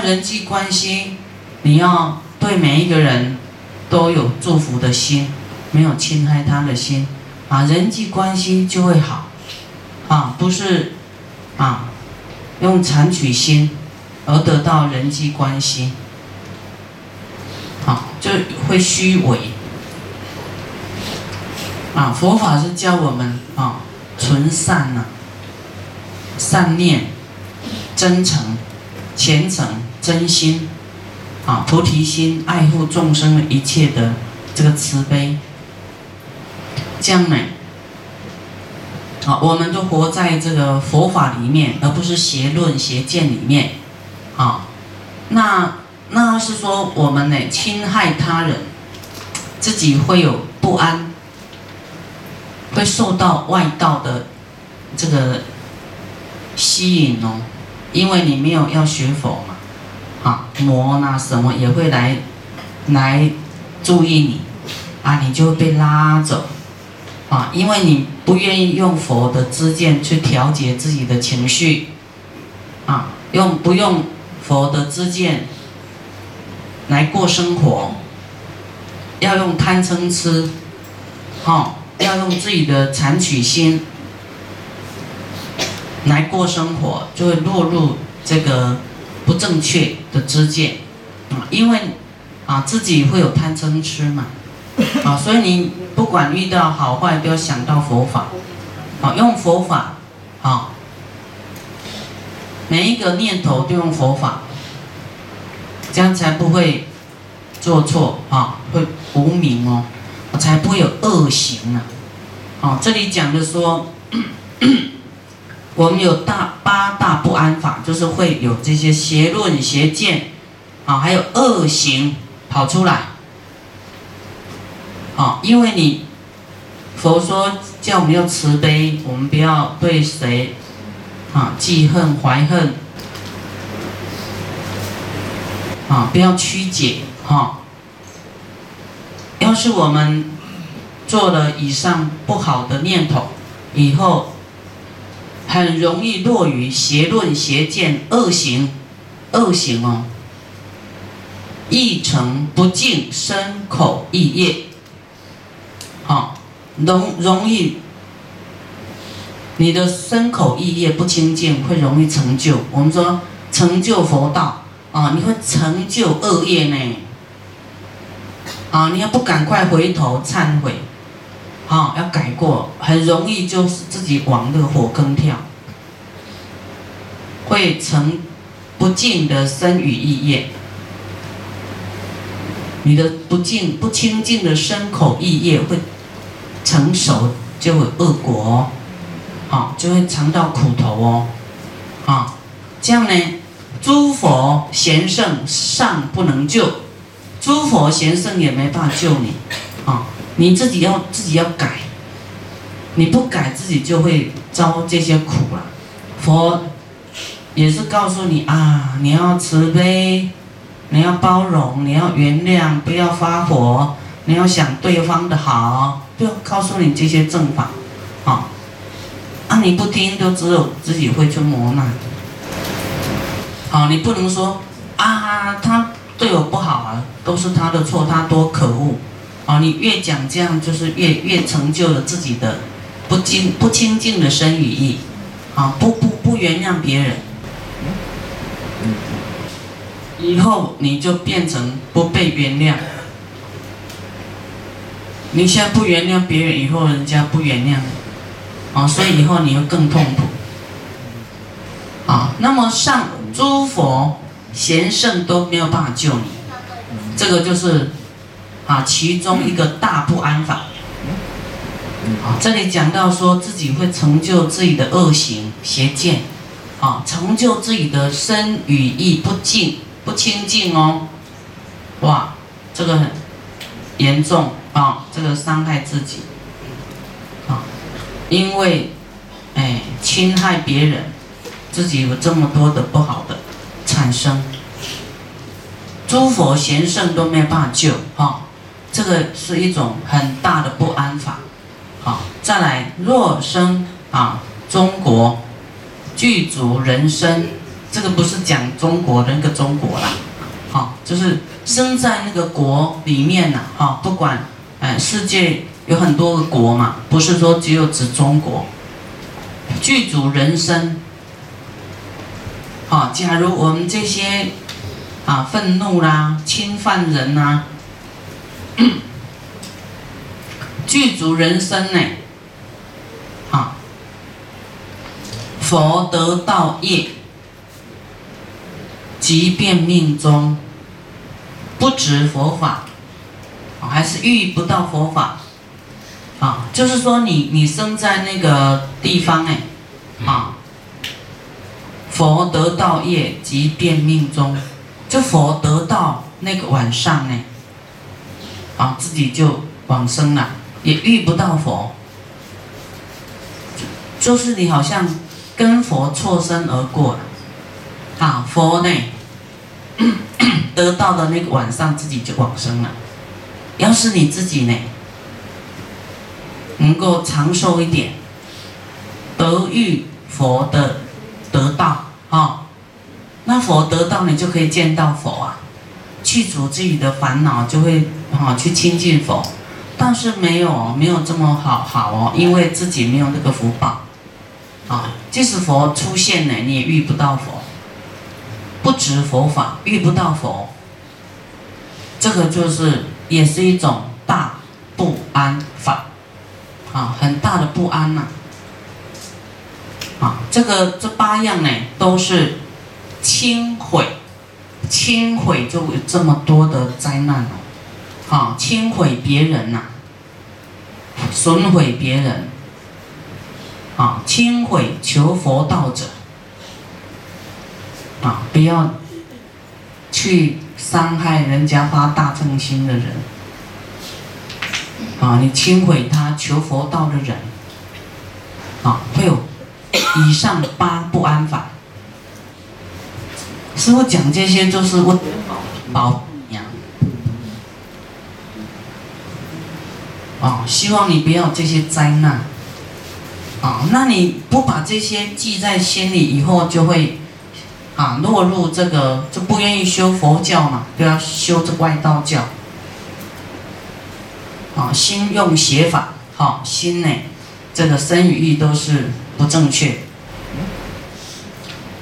人际关系，你要对每一个人都有祝福的心，没有侵害他的心，啊，人际关系就会好，啊，不是，啊，用残取心而得到人际关系，好，就会虚伪，啊，佛法是教我们啊，纯善呐，善念，真诚。虔诚、真心，啊，菩提心，爱护众生的一切的这个慈悲，这样呢，啊，我们都活在这个佛法里面，而不是邪论邪见里面，啊，那那是说我们呢侵害他人，自己会有不安，会受到外道的这个吸引哦。因为你没有要学佛，啊，魔呐什么也会来，来注意你，啊，你就会被拉走，啊，因为你不愿意用佛的知见去调节自己的情绪，啊，用不用佛的知见来过生活，要用贪嗔痴，好，要用自己的残取心。来过生活，就会落入这个不正确。的知见。啊，因为啊自己会有贪嗔痴嘛，啊，所以你不管遇到好坏，都要想到佛法，啊，用佛法，啊，每一个念头都用佛法，这样才不会做错啊，会无名哦，才不会有恶行啊，啊，这里讲的说。我们有大八大不安法，就是会有这些邪论邪见，啊，还有恶行跑出来，啊，因为你佛说叫我们要慈悲，我们不要对谁啊记恨怀恨，啊，不要曲解哈。要是我们做了以上不好的念头，以后。很容易落于邪论、邪见、恶行、恶行哦，意成不净身口意业，好，容容易你的身口意业不清净，会容易成就。我们说成就佛道啊，你会成就恶业呢，啊，你要不赶快回头忏悔。啊，要改过，很容易就是自己往那个火坑跳，会成不净的身语意业。你的不净不清净的身口意业会成熟，就会恶果，啊，就会尝到苦头哦，啊，这样呢，诸佛贤圣尚不能救，诸佛贤圣也没办法救你，啊。你自己要自己要改，你不改自己就会遭这些苦了。佛也是告诉你啊，你要慈悲，你要包容，你要原谅，不要发火，你要想对方的好，就告诉你这些正法，啊，啊你不听，就只有自己会去磨难。好，你不能说啊，他对我不好啊，都是他的错，他多可恶。啊，你越讲这样，就是越越成就了自己的不清不清净的身语意，啊，不不不原谅别人，以后你就变成不被原谅。你现在不原谅别人，以后人家不原谅，啊，所以以后你会更痛苦。啊，那么上诸佛贤圣都没有办法救你，这个就是。啊，其中一个大不安法。啊，这里讲到说自己会成就自己的恶行邪见，啊，成就自己的身语意不净不清净哦，哇，这个很严重啊，这个伤害自己，啊，因为哎侵害别人，自己有这么多的不好的产生，诸佛贤圣都没有办法救啊。这个是一种很大的不安法，好，再来若生啊，中国具足人生这个不是讲中国的那个中国啦，好，就是生在那个国里面呐，哈，不管，哎，世界有很多个国嘛，不是说只有指中国，剧组人生，好，假如我们这些，啊，愤怒啦，侵犯人呐，具足人生呢，啊，佛得道业。即便命中不值佛法，还是遇不到佛法，啊，就是说你你生在那个地方哎，啊，佛得道业即便命中，就佛得到那个晚上呢，啊，自己就往生了，也遇不到佛，就是你好像跟佛错身而过。啊，佛呢，得到的那个晚上自己就往生了。要是你自己呢，能够长寿一点，得遇佛的得到啊，那佛得到你就可以见到佛，去除自己的烦恼，就会啊去亲近佛。但是没有没有这么好好哦，因为自己没有那个福报啊，即使佛出现了，你也遇不到佛。不知佛法，遇不到佛，这个就是也是一种大不安法，啊，很大的不安呐，啊，这个这八样呢都是轻毁，轻毁就有这么多的灾难哦，啊，轻毁别人呐，损毁别人，啊，轻毁求佛道者。啊，不要去伤害人家发大正心的人，啊，你轻毁他求佛道的人，啊，会有以上八不安法。师傅讲这些就是我保养，啊，希望你不要这些灾难，啊，那你不把这些记在心里，以后就会。啊，落入这个就不愿意修佛教嘛，就要修这外道教。啊，心用邪法，好心呢，这个生与意都是不正确。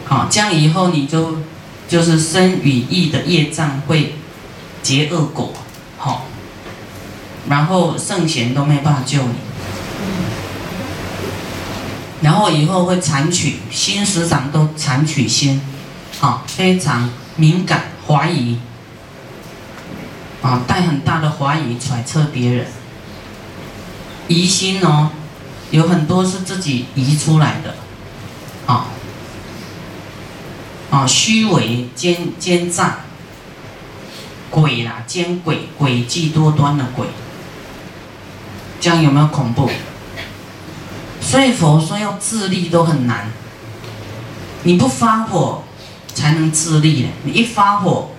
好，这样以后你就就是生与意的业障会结恶果，好，然后圣贤都没办法救你，然后以后会残取心时常都残取心。啊，非常敏感，怀疑，啊，带很大的怀疑揣测别人，疑心哦，有很多是自己疑出来的，啊，啊，虚伪奸奸诈，鬼啦，奸鬼，诡计多端的鬼，这样有没有恐怖？所以佛说要自立都很难，你不发火。才能自立！你一发火，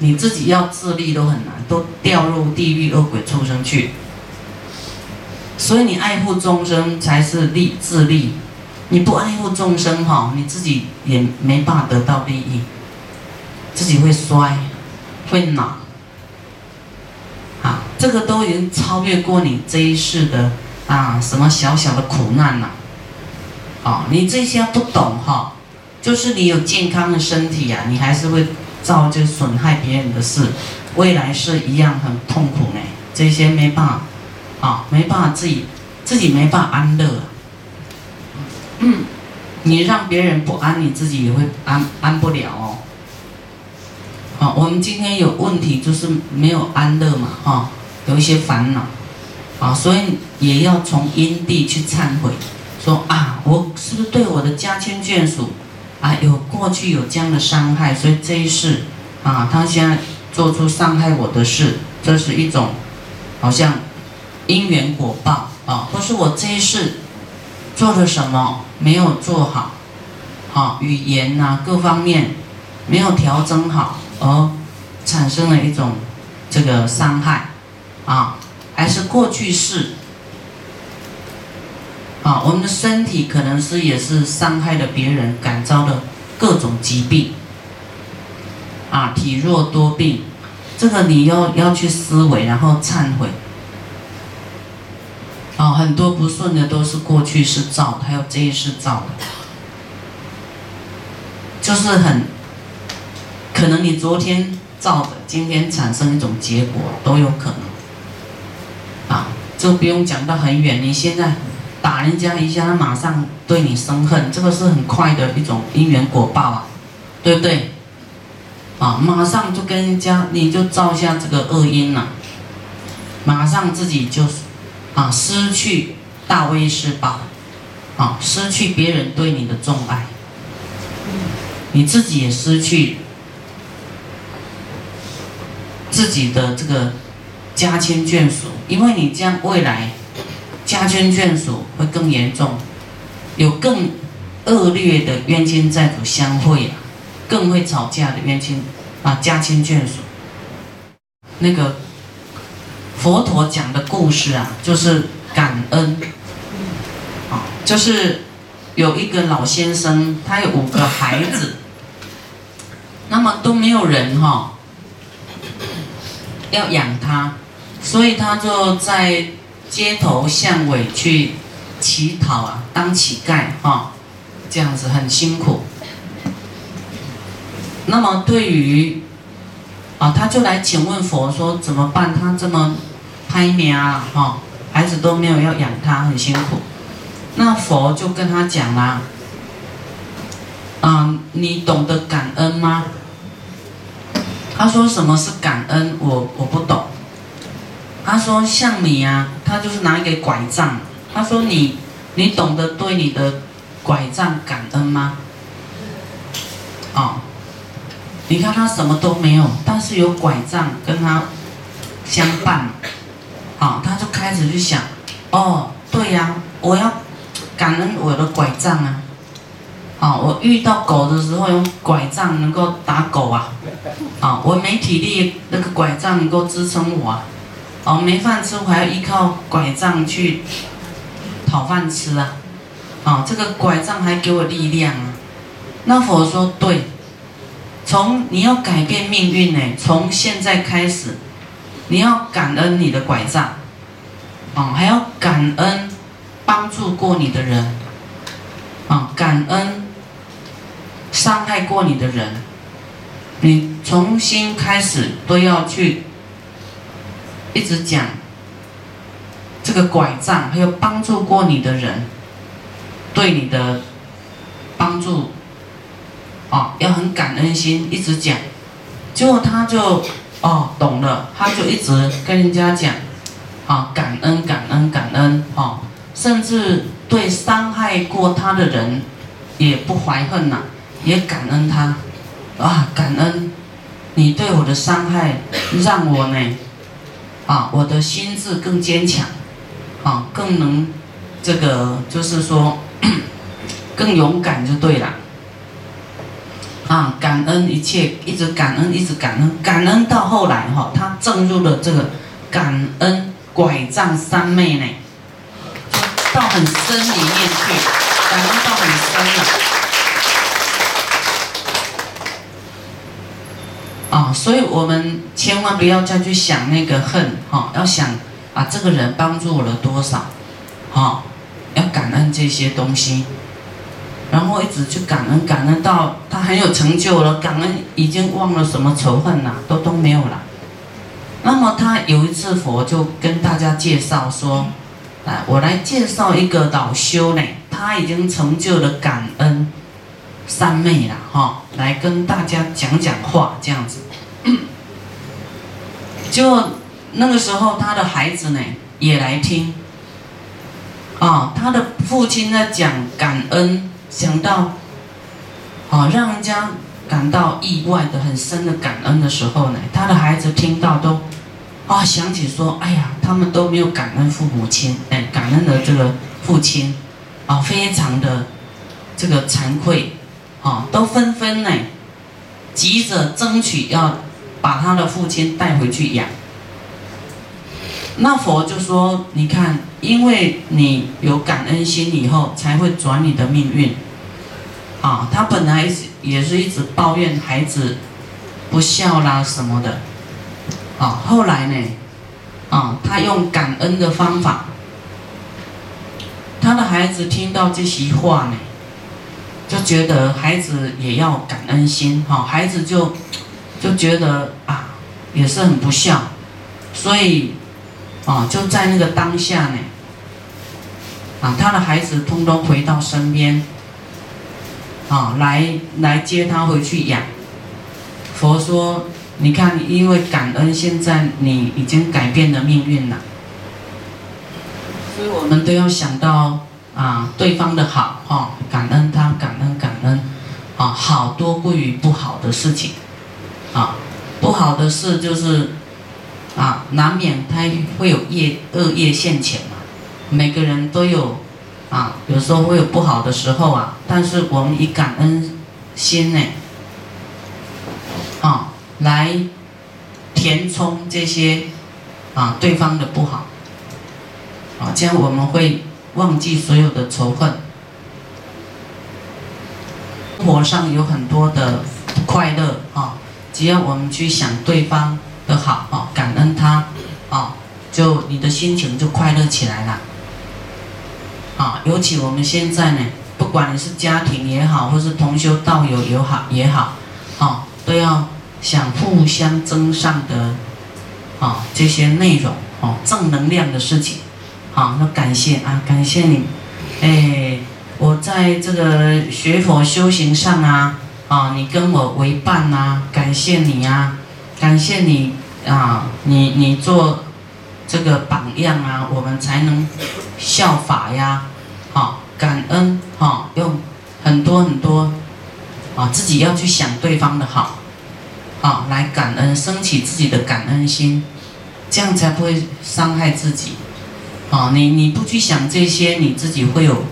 你自己要自立都很难，都掉入地狱恶鬼畜生去。所以你爱护众生才是立自立，你不爱护众生哈，你自己也没办法得到利益，自己会衰，会恼。啊，这个都已经超越过你这一世的啊什么小小的苦难了。啊，你这些不懂哈。就是你有健康的身体呀，你还是会造就损害别人的事，未来是一样很痛苦呢。这些没办法，啊，没办法自己，自己没办法安乐。嗯，你让别人不安，你自己也会安安不了哦。好，我们今天有问题就是没有安乐嘛，哈，有一些烦恼，啊，所以也要从因地去忏悔，说啊，我是不是对我的家亲眷属？啊，有过去有这样的伤害，所以这一世，啊，他现在做出伤害我的事，这是一种，好像因缘果报啊，或是我这一世做了什么没有做好，好语言呐各方面没有调整好，而产生了一种这个伤害，啊，还是过去式。啊，我们的身体可能是也是伤害了别人，感召了各种疾病，啊，体弱多病，这个你要要去思维，然后忏悔。啊，很多不顺的都是过去是造，还有这一世造的，就是很可能你昨天造的，今天产生一种结果都有可能。啊，这不用讲到很远，你现在打人家一下，他马上对你生恨，这个是很快的一种因缘果报啊，对不对？啊，马上就跟人家你就造下这个恶因了，马上自己就。啊，失去大威势宝，啊，失去别人对你的重爱，你自己也失去自己的这个家亲眷属，因为你这样未来家亲眷属会更严重，有更恶劣的冤亲债主相会啊，更会吵架的冤亲啊家亲眷属，那个。佛陀讲的故事啊，就是感恩，啊，就是有一个老先生，他有五个孩子，那么都没有人哈，要养他，所以他就在街头巷尾去乞讨啊，当乞丐哈，这样子很辛苦。那么对于啊，他就来请问佛说怎么办？他这么。拍苗啊，哈，孩子都没有要养他，很辛苦。那佛就跟他讲啦，啊，你懂得感恩吗？他说什么是感恩？我我不懂。他说像你啊，他就是拿一个拐杖。他说你你懂得对你的拐杖感恩吗？哦，你看他什么都没有，但是有拐杖跟他相伴。啊，他就开始去想，哦，对呀，我要感恩我的拐杖啊！啊，我遇到狗的时候用拐杖能够打狗啊！啊，我没体力，那个拐杖能够支撑我啊！哦，没饭吃，我还要依靠拐杖去讨饭吃啊！啊，这个拐杖还给我力量啊！那佛说对，从你要改变命运呢，从现在开始。你要感恩你的拐杖，啊，还要感恩帮助过你的人，啊，感恩伤害过你的人，你重新开始都要去一直讲这个拐杖，还有帮助过你的人对你的帮助，啊，要很感恩心，一直讲，结果他就。哦，懂了，他就一直跟人家讲，啊，感恩感恩感恩，哦，甚至对伤害过他的人也不怀恨呐，也感恩他，啊，感恩你对我的伤害，让我呢，啊，我的心智更坚强，啊，更能这个就是说 更勇敢就对了。啊，感恩一切，一直感恩，一直感恩，感恩到后来哈，他进入了这个感恩拐杖三昧呢，到很深里面去，感恩到很深了。啊，所以我们千万不要再去想那个恨哈，要想啊，这个人帮助我了多少，哈，要感恩这些东西。然后一直去感恩，感恩到他很有成就了，感恩已经忘了什么仇恨呐，都都没有了。那么他有一次佛就跟大家介绍说：“来，我来介绍一个老修呢，他已经成就了感恩三昧了哈，来跟大家讲讲话这样子。就那个时候，他的孩子呢也来听，啊，他的父亲在讲感恩。”想到，啊，让人家感到意外的很深的感恩的时候呢，他的孩子听到都，啊，想起说，哎呀，他们都没有感恩父母亲，哎，感恩的这个父亲，啊，非常的这个惭愧，啊，都纷纷呢，急着争取要把他的父亲带回去养。那佛就说，你看，因为你有感恩心以后，才会转你的命运。啊，他本来也是一直抱怨孩子不孝啦什么的，啊，后来呢，啊，他用感恩的方法，他的孩子听到这些话呢，就觉得孩子也要感恩心，哈，孩子就就觉得啊，也是很不孝，所以，啊，就在那个当下呢，啊，他的孩子通通回到身边。啊，来来接他回去养。佛说：“你看，因为感恩，现在你已经改变了命运了。所以我们都要想到啊，对方的好，哈，感恩他，感恩感恩，啊，好多过于不好的事情，啊，不好的事就是啊，难免他会有业恶业现前嘛，每个人都有。”啊，有时候会有不好的时候啊，但是我们以感恩心呢，啊，来填充这些啊对方的不好，啊，这样我们会忘记所有的仇恨。生活上有很多的快乐啊，只要我们去想对方的好啊，感恩他啊，就你的心情就快乐起来了。啊，尤其我们现在呢，不管你是家庭也好，或是同修道友也好也好，啊，都要想互相增上的，啊，这些内容，哦，正能量的事情，啊，那感谢啊，感谢你，哎，我在这个学佛修行上啊，啊，你跟我为伴呐，感谢你呀，感谢你啊，你你做。这个榜样啊，我们才能效法呀，好感恩哈，用很多很多啊，自己要去想对方的好，好来感恩，升起自己的感恩心，这样才不会伤害自己。啊，你你不去想这些，你自己会有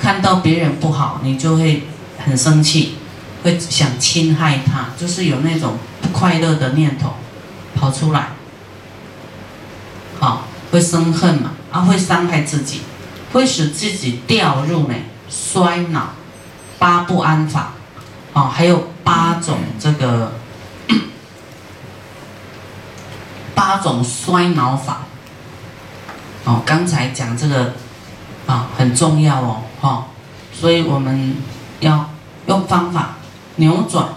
看到别人不好，你就会很生气，会想侵害他，就是有那种不快乐的念头跑出来。啊，会生恨嘛？啊，会伤害自己，会使自己掉入呢衰老八不安法，啊，还有八种这个 八种衰老法。哦，刚才讲这个啊很重要哦，哈，所以我们要用方法扭转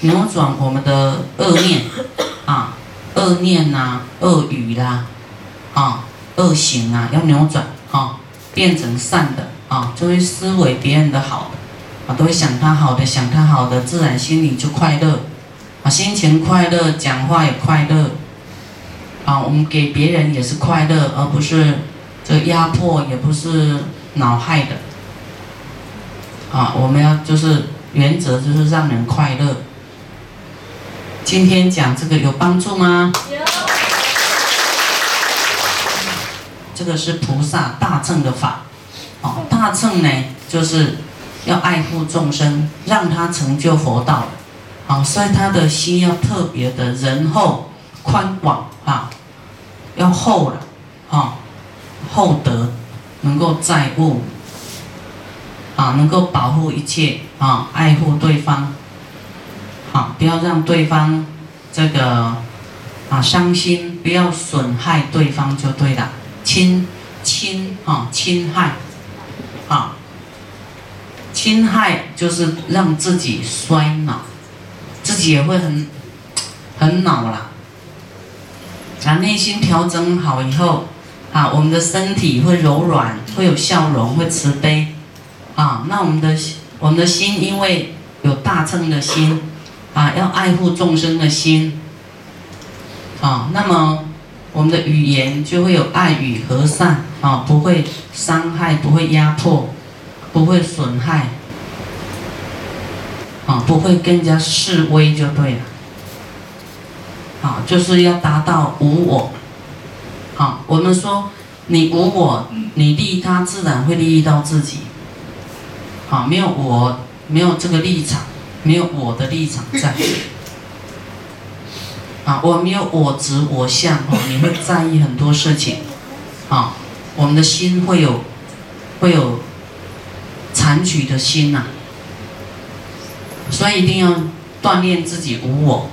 扭转我们的恶念啊，恶念呐，恶语啦。啊，恶行啊，要扭转啊，变成善的啊，就会思维别人的好，啊，都会想他好的，想他好的，自然心里就快乐，啊，心情快乐，讲话也快乐，啊，我们给别人也是快乐，而不是这压迫，也不是恼害的，啊，我们要就是原则就是让人快乐。今天讲这个有帮助吗？有。这个是菩萨大乘的法，哦，大乘呢，就是要爱护众生，让他成就佛道的，好，所以他的心要特别的仁厚、宽广啊，要厚了，啊，厚德，能够载物，啊，能够保护一切，啊，爱护对方，啊，不要让对方这个啊伤心，不要损害对方就对了。侵侵啊，侵害啊，侵害就是让自己衰老，自己也会很很恼了。把内心调整好以后，啊，我们的身体会柔软，会有笑容，会慈悲，啊，那我们的我们的心因为有大乘的心，啊，要爱护众生的心，啊，那么。我们的语言就会有爱与和善啊，不会伤害，不会压迫，不会损害，啊，不会更加示威就对了，啊，就是要达到无我，啊，我们说你无我，你利他，自然会利益到自己，啊，没有我，没有这个立场，没有我的立场在。啊，我没有我执我相哦，你会在意很多事情，啊，我们的心会有，会有残取的心呐，所以一定要锻炼自己无我。